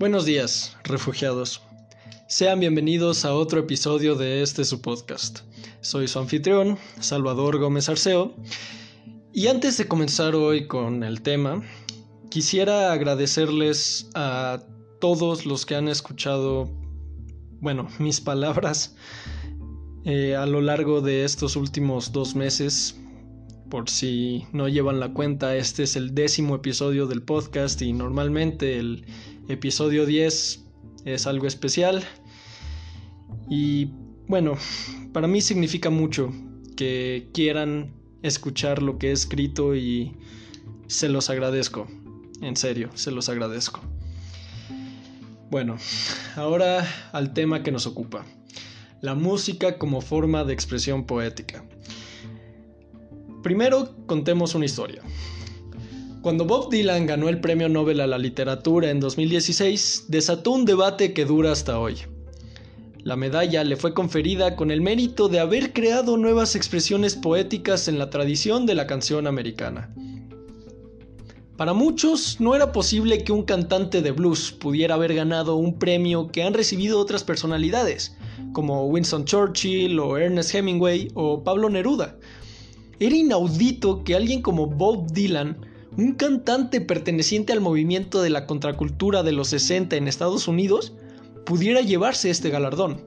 Buenos días, refugiados. Sean bienvenidos a otro episodio de este su podcast. Soy su anfitrión, Salvador Gómez Arceo, y antes de comenzar hoy con el tema, quisiera agradecerles a todos los que han escuchado, bueno, mis palabras eh, a lo largo de estos últimos dos meses. Por si no llevan la cuenta, este es el décimo episodio del podcast y normalmente el episodio 10 es algo especial. Y bueno, para mí significa mucho que quieran escuchar lo que he escrito y se los agradezco. En serio, se los agradezco. Bueno, ahora al tema que nos ocupa. La música como forma de expresión poética. Primero contemos una historia. Cuando Bob Dylan ganó el Premio Nobel a la Literatura en 2016, desató un debate que dura hasta hoy. La medalla le fue conferida con el mérito de haber creado nuevas expresiones poéticas en la tradición de la canción americana. Para muchos no era posible que un cantante de blues pudiera haber ganado un premio que han recibido otras personalidades, como Winston Churchill o Ernest Hemingway o Pablo Neruda. Era inaudito que alguien como Bob Dylan un cantante perteneciente al movimiento de la contracultura de los 60 en Estados Unidos pudiera llevarse este galardón.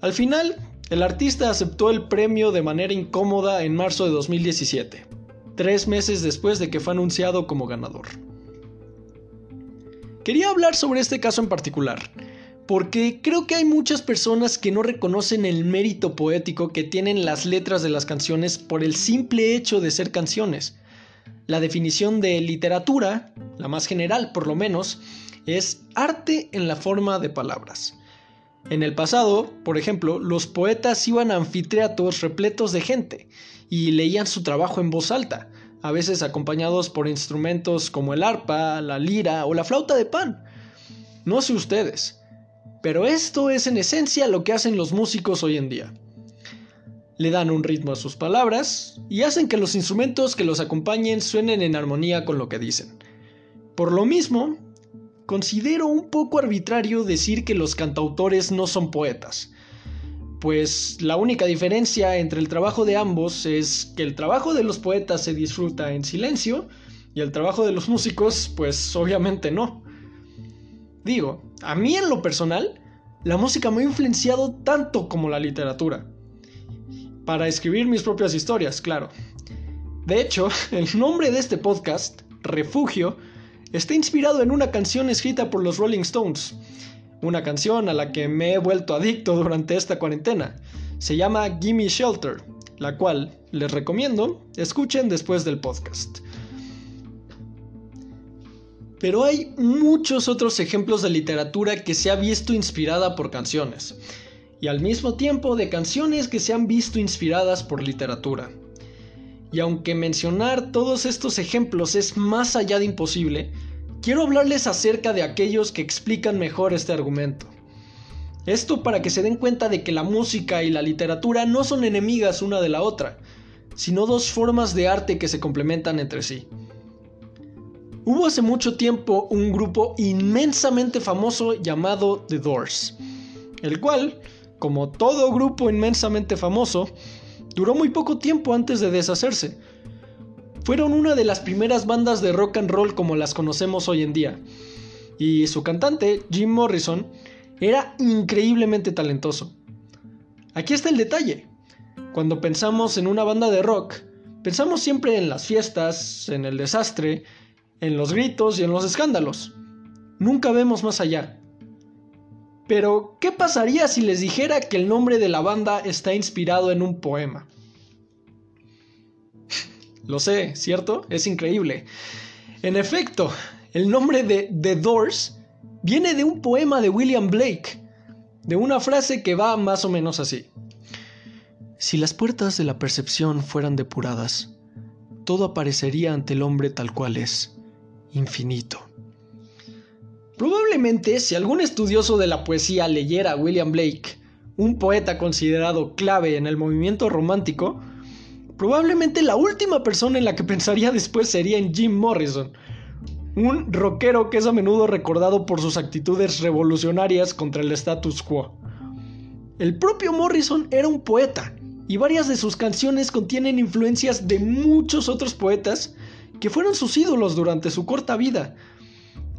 Al final, el artista aceptó el premio de manera incómoda en marzo de 2017, tres meses después de que fue anunciado como ganador. Quería hablar sobre este caso en particular, porque creo que hay muchas personas que no reconocen el mérito poético que tienen las letras de las canciones por el simple hecho de ser canciones la definición de literatura, la más general por lo menos, es arte en la forma de palabras. En el pasado, por ejemplo, los poetas iban a anfiteatros repletos de gente y leían su trabajo en voz alta, a veces acompañados por instrumentos como el arpa, la lira o la flauta de pan. No sé ustedes, pero esto es en esencia lo que hacen los músicos hoy en día le dan un ritmo a sus palabras y hacen que los instrumentos que los acompañen suenen en armonía con lo que dicen. Por lo mismo, considero un poco arbitrario decir que los cantautores no son poetas, pues la única diferencia entre el trabajo de ambos es que el trabajo de los poetas se disfruta en silencio y el trabajo de los músicos pues obviamente no. Digo, a mí en lo personal, la música me ha influenciado tanto como la literatura para escribir mis propias historias, claro. De hecho, el nombre de este podcast, Refugio, está inspirado en una canción escrita por los Rolling Stones, una canción a la que me he vuelto adicto durante esta cuarentena. Se llama Gimme Shelter, la cual les recomiendo escuchen después del podcast. Pero hay muchos otros ejemplos de literatura que se ha visto inspirada por canciones y al mismo tiempo de canciones que se han visto inspiradas por literatura. Y aunque mencionar todos estos ejemplos es más allá de imposible, quiero hablarles acerca de aquellos que explican mejor este argumento. Esto para que se den cuenta de que la música y la literatura no son enemigas una de la otra, sino dos formas de arte que se complementan entre sí. Hubo hace mucho tiempo un grupo inmensamente famoso llamado The Doors, el cual como todo grupo inmensamente famoso, duró muy poco tiempo antes de deshacerse. Fueron una de las primeras bandas de rock and roll como las conocemos hoy en día. Y su cantante, Jim Morrison, era increíblemente talentoso. Aquí está el detalle. Cuando pensamos en una banda de rock, pensamos siempre en las fiestas, en el desastre, en los gritos y en los escándalos. Nunca vemos más allá. Pero, ¿qué pasaría si les dijera que el nombre de la banda está inspirado en un poema? Lo sé, ¿cierto? Es increíble. En efecto, el nombre de The Doors viene de un poema de William Blake, de una frase que va más o menos así. Si las puertas de la percepción fueran depuradas, todo aparecería ante el hombre tal cual es, infinito. Probablemente si algún estudioso de la poesía leyera a William Blake, un poeta considerado clave en el movimiento romántico, probablemente la última persona en la que pensaría después sería en Jim Morrison, un rockero que es a menudo recordado por sus actitudes revolucionarias contra el status quo. El propio Morrison era un poeta, y varias de sus canciones contienen influencias de muchos otros poetas que fueron sus ídolos durante su corta vida.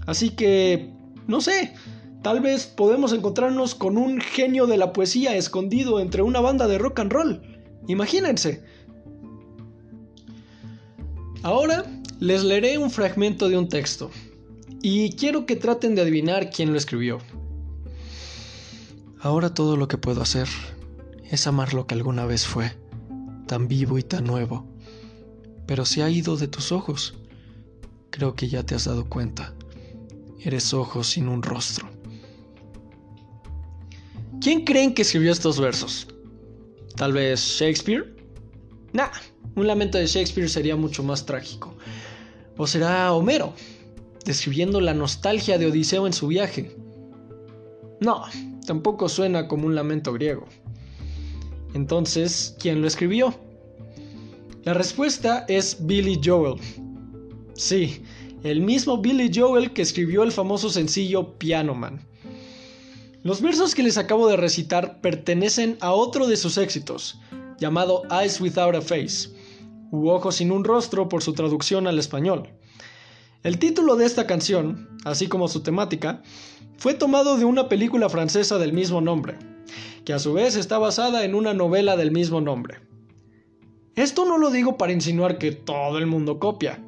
Así que, no sé, tal vez podemos encontrarnos con un genio de la poesía escondido entre una banda de rock and roll. Imagínense. Ahora les leeré un fragmento de un texto y quiero que traten de adivinar quién lo escribió. Ahora todo lo que puedo hacer es amar lo que alguna vez fue, tan vivo y tan nuevo, pero se ha ido de tus ojos. Creo que ya te has dado cuenta. Eres ojos sin un rostro. ¿Quién creen que escribió estos versos? ¿Tal vez Shakespeare? Nah, un lamento de Shakespeare sería mucho más trágico. ¿O será Homero, describiendo la nostalgia de Odiseo en su viaje? No, tampoco suena como un lamento griego. Entonces, ¿quién lo escribió? La respuesta es Billy Joel. Sí, el mismo Billy Joel que escribió el famoso sencillo Piano Man. Los versos que les acabo de recitar pertenecen a otro de sus éxitos, llamado Eyes Without a Face, u Ojos sin un rostro por su traducción al español. El título de esta canción, así como su temática, fue tomado de una película francesa del mismo nombre, que a su vez está basada en una novela del mismo nombre. Esto no lo digo para insinuar que todo el mundo copia,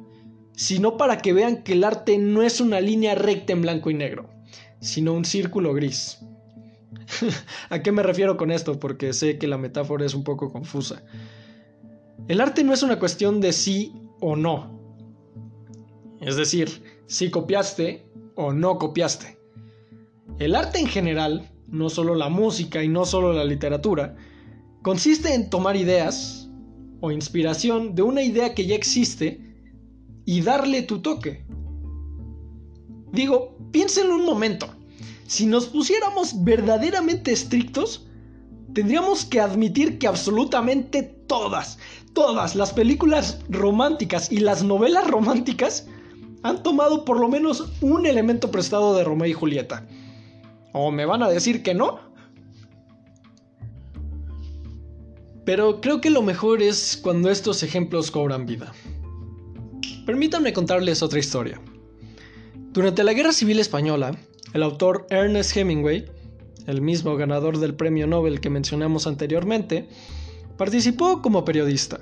sino para que vean que el arte no es una línea recta en blanco y negro, sino un círculo gris. ¿A qué me refiero con esto? Porque sé que la metáfora es un poco confusa. El arte no es una cuestión de sí o no. Es decir, si copiaste o no copiaste. El arte en general, no solo la música y no solo la literatura, consiste en tomar ideas o inspiración de una idea que ya existe y darle tu toque. Digo, piénsenlo un momento. Si nos pusiéramos verdaderamente estrictos, tendríamos que admitir que absolutamente todas, todas las películas románticas y las novelas románticas han tomado por lo menos un elemento prestado de Romeo y Julieta. ¿O me van a decir que no? Pero creo que lo mejor es cuando estos ejemplos cobran vida. Permítanme contarles otra historia. Durante la Guerra Civil Española, el autor Ernest Hemingway, el mismo ganador del premio Nobel que mencionamos anteriormente, participó como periodista.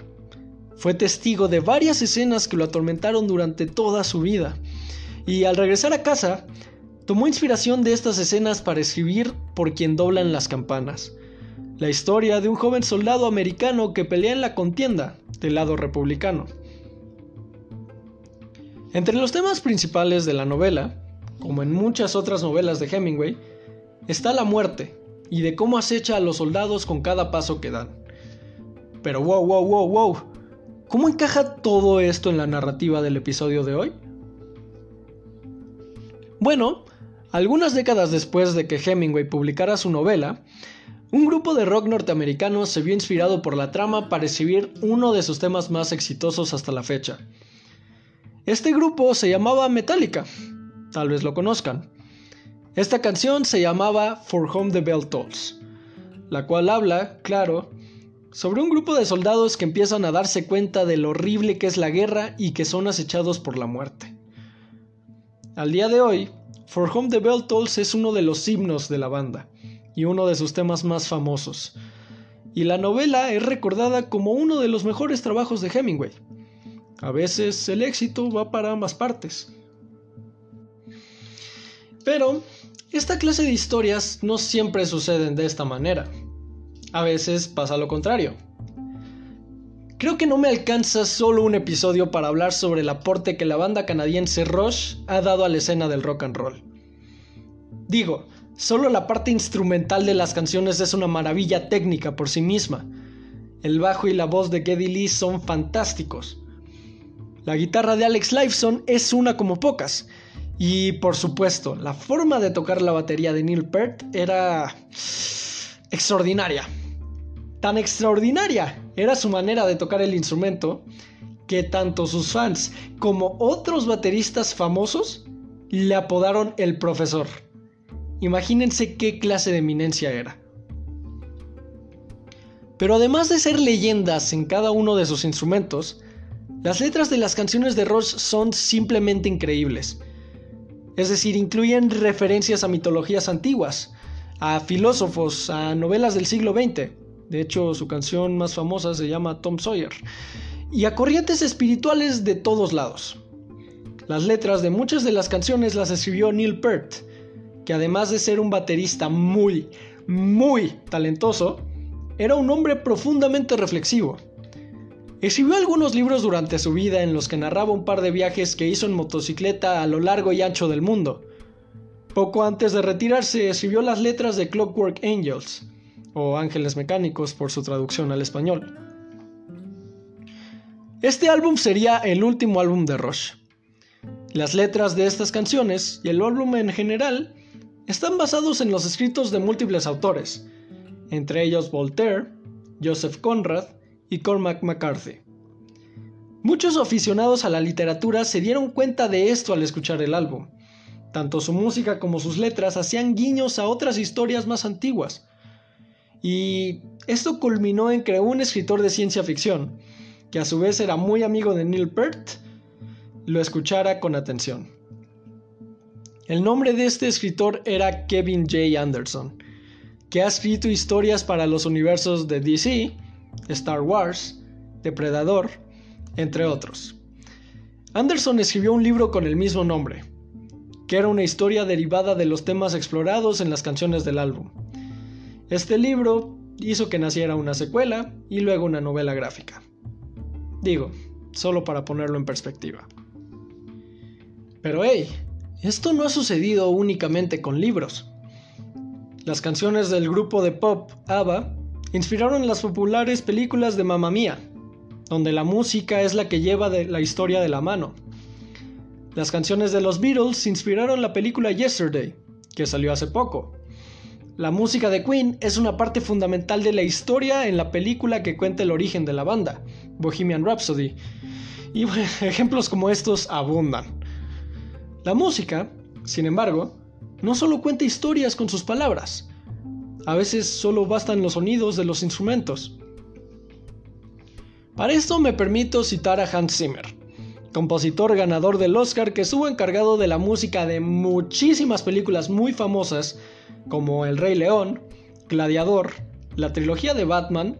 Fue testigo de varias escenas que lo atormentaron durante toda su vida, y al regresar a casa, tomó inspiración de estas escenas para escribir Por quien doblan las campanas, la historia de un joven soldado americano que pelea en la contienda del lado republicano. Entre los temas principales de la novela, como en muchas otras novelas de Hemingway, está la muerte y de cómo acecha a los soldados con cada paso que dan. Pero wow, wow, wow, wow, ¿cómo encaja todo esto en la narrativa del episodio de hoy? Bueno, algunas décadas después de que Hemingway publicara su novela, un grupo de rock norteamericano se vio inspirado por la trama para escribir uno de sus temas más exitosos hasta la fecha, este grupo se llamaba Metallica, tal vez lo conozcan. Esta canción se llamaba For Home the Bell Tolls, la cual habla, claro, sobre un grupo de soldados que empiezan a darse cuenta de lo horrible que es la guerra y que son acechados por la muerte. Al día de hoy, For Home the Bell Tolls es uno de los himnos de la banda y uno de sus temas más famosos. Y la novela es recordada como uno de los mejores trabajos de Hemingway. A veces el éxito va para ambas partes. Pero esta clase de historias no siempre suceden de esta manera. A veces pasa lo contrario. Creo que no me alcanza solo un episodio para hablar sobre el aporte que la banda canadiense Rush ha dado a la escena del rock and roll. Digo, solo la parte instrumental de las canciones es una maravilla técnica por sí misma. El bajo y la voz de Geddy Lee son fantásticos. La guitarra de Alex Lifeson es una como pocas. Y por supuesto, la forma de tocar la batería de Neil Peart era extraordinaria. Tan extraordinaria era su manera de tocar el instrumento que tanto sus fans como otros bateristas famosos le apodaron el profesor. Imagínense qué clase de eminencia era. Pero además de ser leyendas en cada uno de sus instrumentos, las letras de las canciones de Rush son simplemente increíbles. Es decir, incluyen referencias a mitologías antiguas, a filósofos, a novelas del siglo XX. De hecho, su canción más famosa se llama Tom Sawyer. Y a corrientes espirituales de todos lados. Las letras de muchas de las canciones las escribió Neil Peart, que además de ser un baterista muy, muy talentoso, era un hombre profundamente reflexivo. Escribió algunos libros durante su vida en los que narraba un par de viajes que hizo en motocicleta a lo largo y ancho del mundo. Poco antes de retirarse escribió las letras de Clockwork Angels, o Ángeles Mecánicos por su traducción al español. Este álbum sería el último álbum de Rush. Las letras de estas canciones y el álbum en general están basados en los escritos de múltiples autores, entre ellos Voltaire, Joseph Conrad y Cormac McCarthy. Muchos aficionados a la literatura se dieron cuenta de esto al escuchar el álbum. Tanto su música como sus letras hacían guiños a otras historias más antiguas. Y esto culminó en que un escritor de ciencia ficción, que a su vez era muy amigo de Neil Peart, lo escuchara con atención. El nombre de este escritor era Kevin J. Anderson, que ha escrito historias para los universos de DC, Star Wars, Depredador, entre otros. Anderson escribió un libro con el mismo nombre, que era una historia derivada de los temas explorados en las canciones del álbum. Este libro hizo que naciera una secuela y luego una novela gráfica. Digo, solo para ponerlo en perspectiva. Pero hey, esto no ha sucedido únicamente con libros. Las canciones del grupo de pop ABBA inspiraron las populares películas de Mamma Mía, donde la música es la que lleva la historia de la mano. Las canciones de los Beatles inspiraron la película Yesterday, que salió hace poco. La música de Queen es una parte fundamental de la historia en la película que cuenta el origen de la banda, Bohemian Rhapsody. Y ejemplos como estos abundan. La música, sin embargo, no solo cuenta historias con sus palabras, a veces solo bastan los sonidos de los instrumentos. Para esto me permito citar a Hans Zimmer, compositor ganador del Oscar que estuvo encargado de la música de muchísimas películas muy famosas como El Rey León, Gladiador, la trilogía de Batman,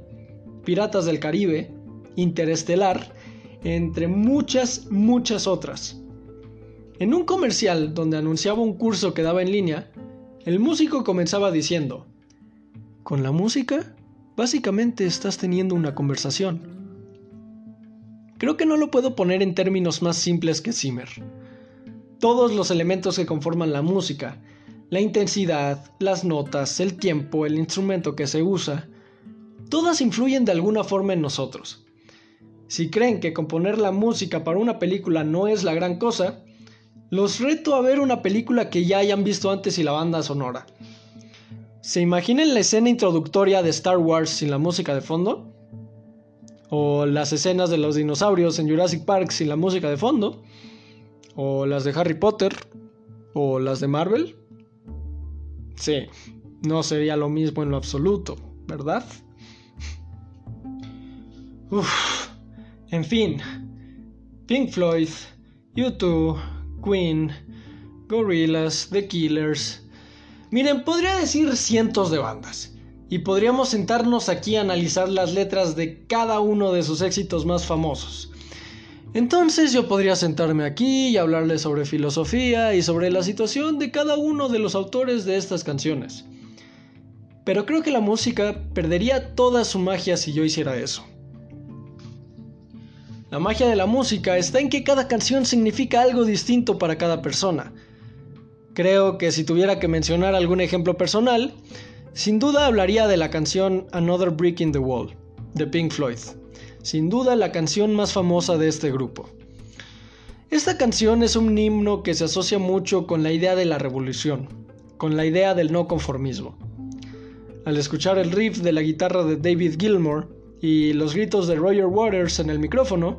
Piratas del Caribe, Interestelar, entre muchas, muchas otras. En un comercial donde anunciaba un curso que daba en línea, el músico comenzaba diciendo, con la música, básicamente estás teniendo una conversación. Creo que no lo puedo poner en términos más simples que Zimmer. Todos los elementos que conforman la música, la intensidad, las notas, el tiempo, el instrumento que se usa, todas influyen de alguna forma en nosotros. Si creen que componer la música para una película no es la gran cosa, los reto a ver una película que ya hayan visto antes y la banda sonora. ¿Se imaginan la escena introductoria de Star Wars sin la música de fondo? ¿O las escenas de los dinosaurios en Jurassic Park sin la música de fondo? ¿O las de Harry Potter? ¿O las de Marvel? Sí, no sería lo mismo en lo absoluto, ¿verdad? Uf, en fin, Pink Floyd, U2, Queen, Gorillaz, The Killers, Miren, podría decir cientos de bandas. Y podríamos sentarnos aquí a analizar las letras de cada uno de sus éxitos más famosos. Entonces yo podría sentarme aquí y hablarles sobre filosofía y sobre la situación de cada uno de los autores de estas canciones. Pero creo que la música perdería toda su magia si yo hiciera eso. La magia de la música está en que cada canción significa algo distinto para cada persona. Creo que si tuviera que mencionar algún ejemplo personal, sin duda hablaría de la canción Another Brick in the Wall, de Pink Floyd. Sin duda la canción más famosa de este grupo. Esta canción es un himno que se asocia mucho con la idea de la revolución, con la idea del no conformismo. Al escuchar el riff de la guitarra de David Gilmour y los gritos de Roger Waters en el micrófono,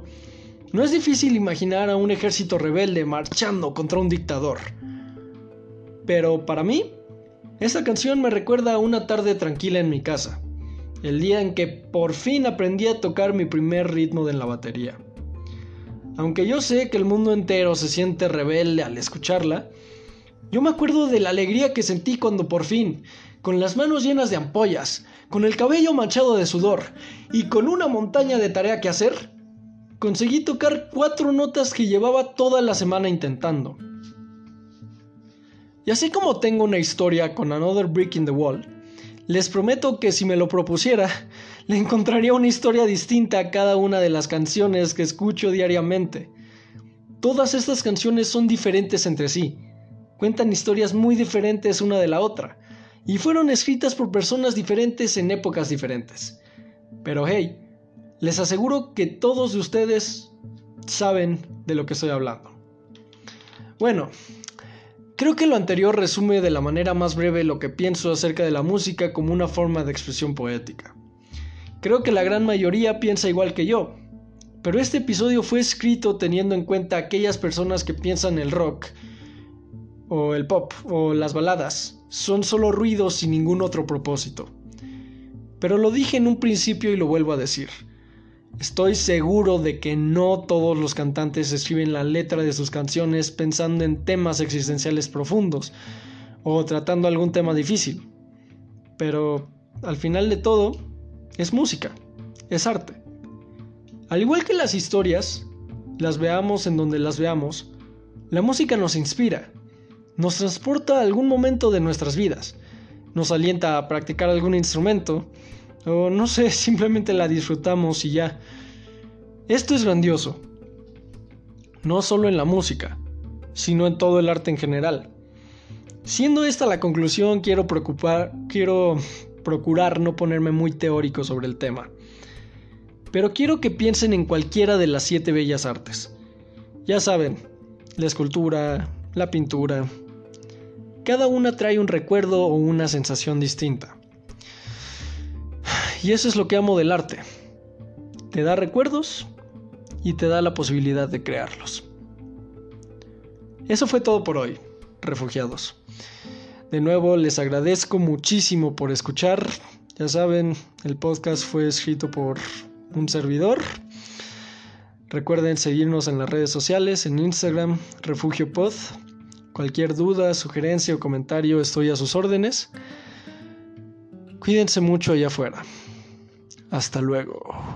No es difícil imaginar a un ejército rebelde marchando contra un dictador. Pero para mí, esta canción me recuerda a una tarde tranquila en mi casa, el día en que por fin aprendí a tocar mi primer ritmo de la batería. Aunque yo sé que el mundo entero se siente rebelde al escucharla, yo me acuerdo de la alegría que sentí cuando por fin, con las manos llenas de ampollas, con el cabello manchado de sudor y con una montaña de tarea que hacer, conseguí tocar cuatro notas que llevaba toda la semana intentando. Y así como tengo una historia con Another Brick in the Wall, les prometo que si me lo propusiera, le encontraría una historia distinta a cada una de las canciones que escucho diariamente. Todas estas canciones son diferentes entre sí, cuentan historias muy diferentes una de la otra, y fueron escritas por personas diferentes en épocas diferentes. Pero hey, les aseguro que todos de ustedes saben de lo que estoy hablando. Bueno, Creo que lo anterior resume de la manera más breve lo que pienso acerca de la música como una forma de expresión poética. Creo que la gran mayoría piensa igual que yo, pero este episodio fue escrito teniendo en cuenta aquellas personas que piensan el rock, o el pop, o las baladas, son solo ruidos sin ningún otro propósito. Pero lo dije en un principio y lo vuelvo a decir. Estoy seguro de que no todos los cantantes escriben la letra de sus canciones pensando en temas existenciales profundos o tratando algún tema difícil. Pero al final de todo, es música, es arte. Al igual que las historias, las veamos en donde las veamos, la música nos inspira, nos transporta a algún momento de nuestras vidas, nos alienta a practicar algún instrumento, o no sé, simplemente la disfrutamos y ya. Esto es grandioso. No solo en la música, sino en todo el arte en general. Siendo esta la conclusión, quiero preocupar, quiero procurar no ponerme muy teórico sobre el tema. Pero quiero que piensen en cualquiera de las siete bellas artes. Ya saben, la escultura, la pintura. Cada una trae un recuerdo o una sensación distinta. Y eso es lo que amo del arte. Te da recuerdos y te da la posibilidad de crearlos. Eso fue todo por hoy, refugiados. De nuevo les agradezco muchísimo por escuchar. Ya saben, el podcast fue escrito por un servidor. Recuerden seguirnos en las redes sociales, en Instagram, Refugio Pod. Cualquier duda, sugerencia o comentario estoy a sus órdenes. Cuídense mucho allá afuera. Hasta luego.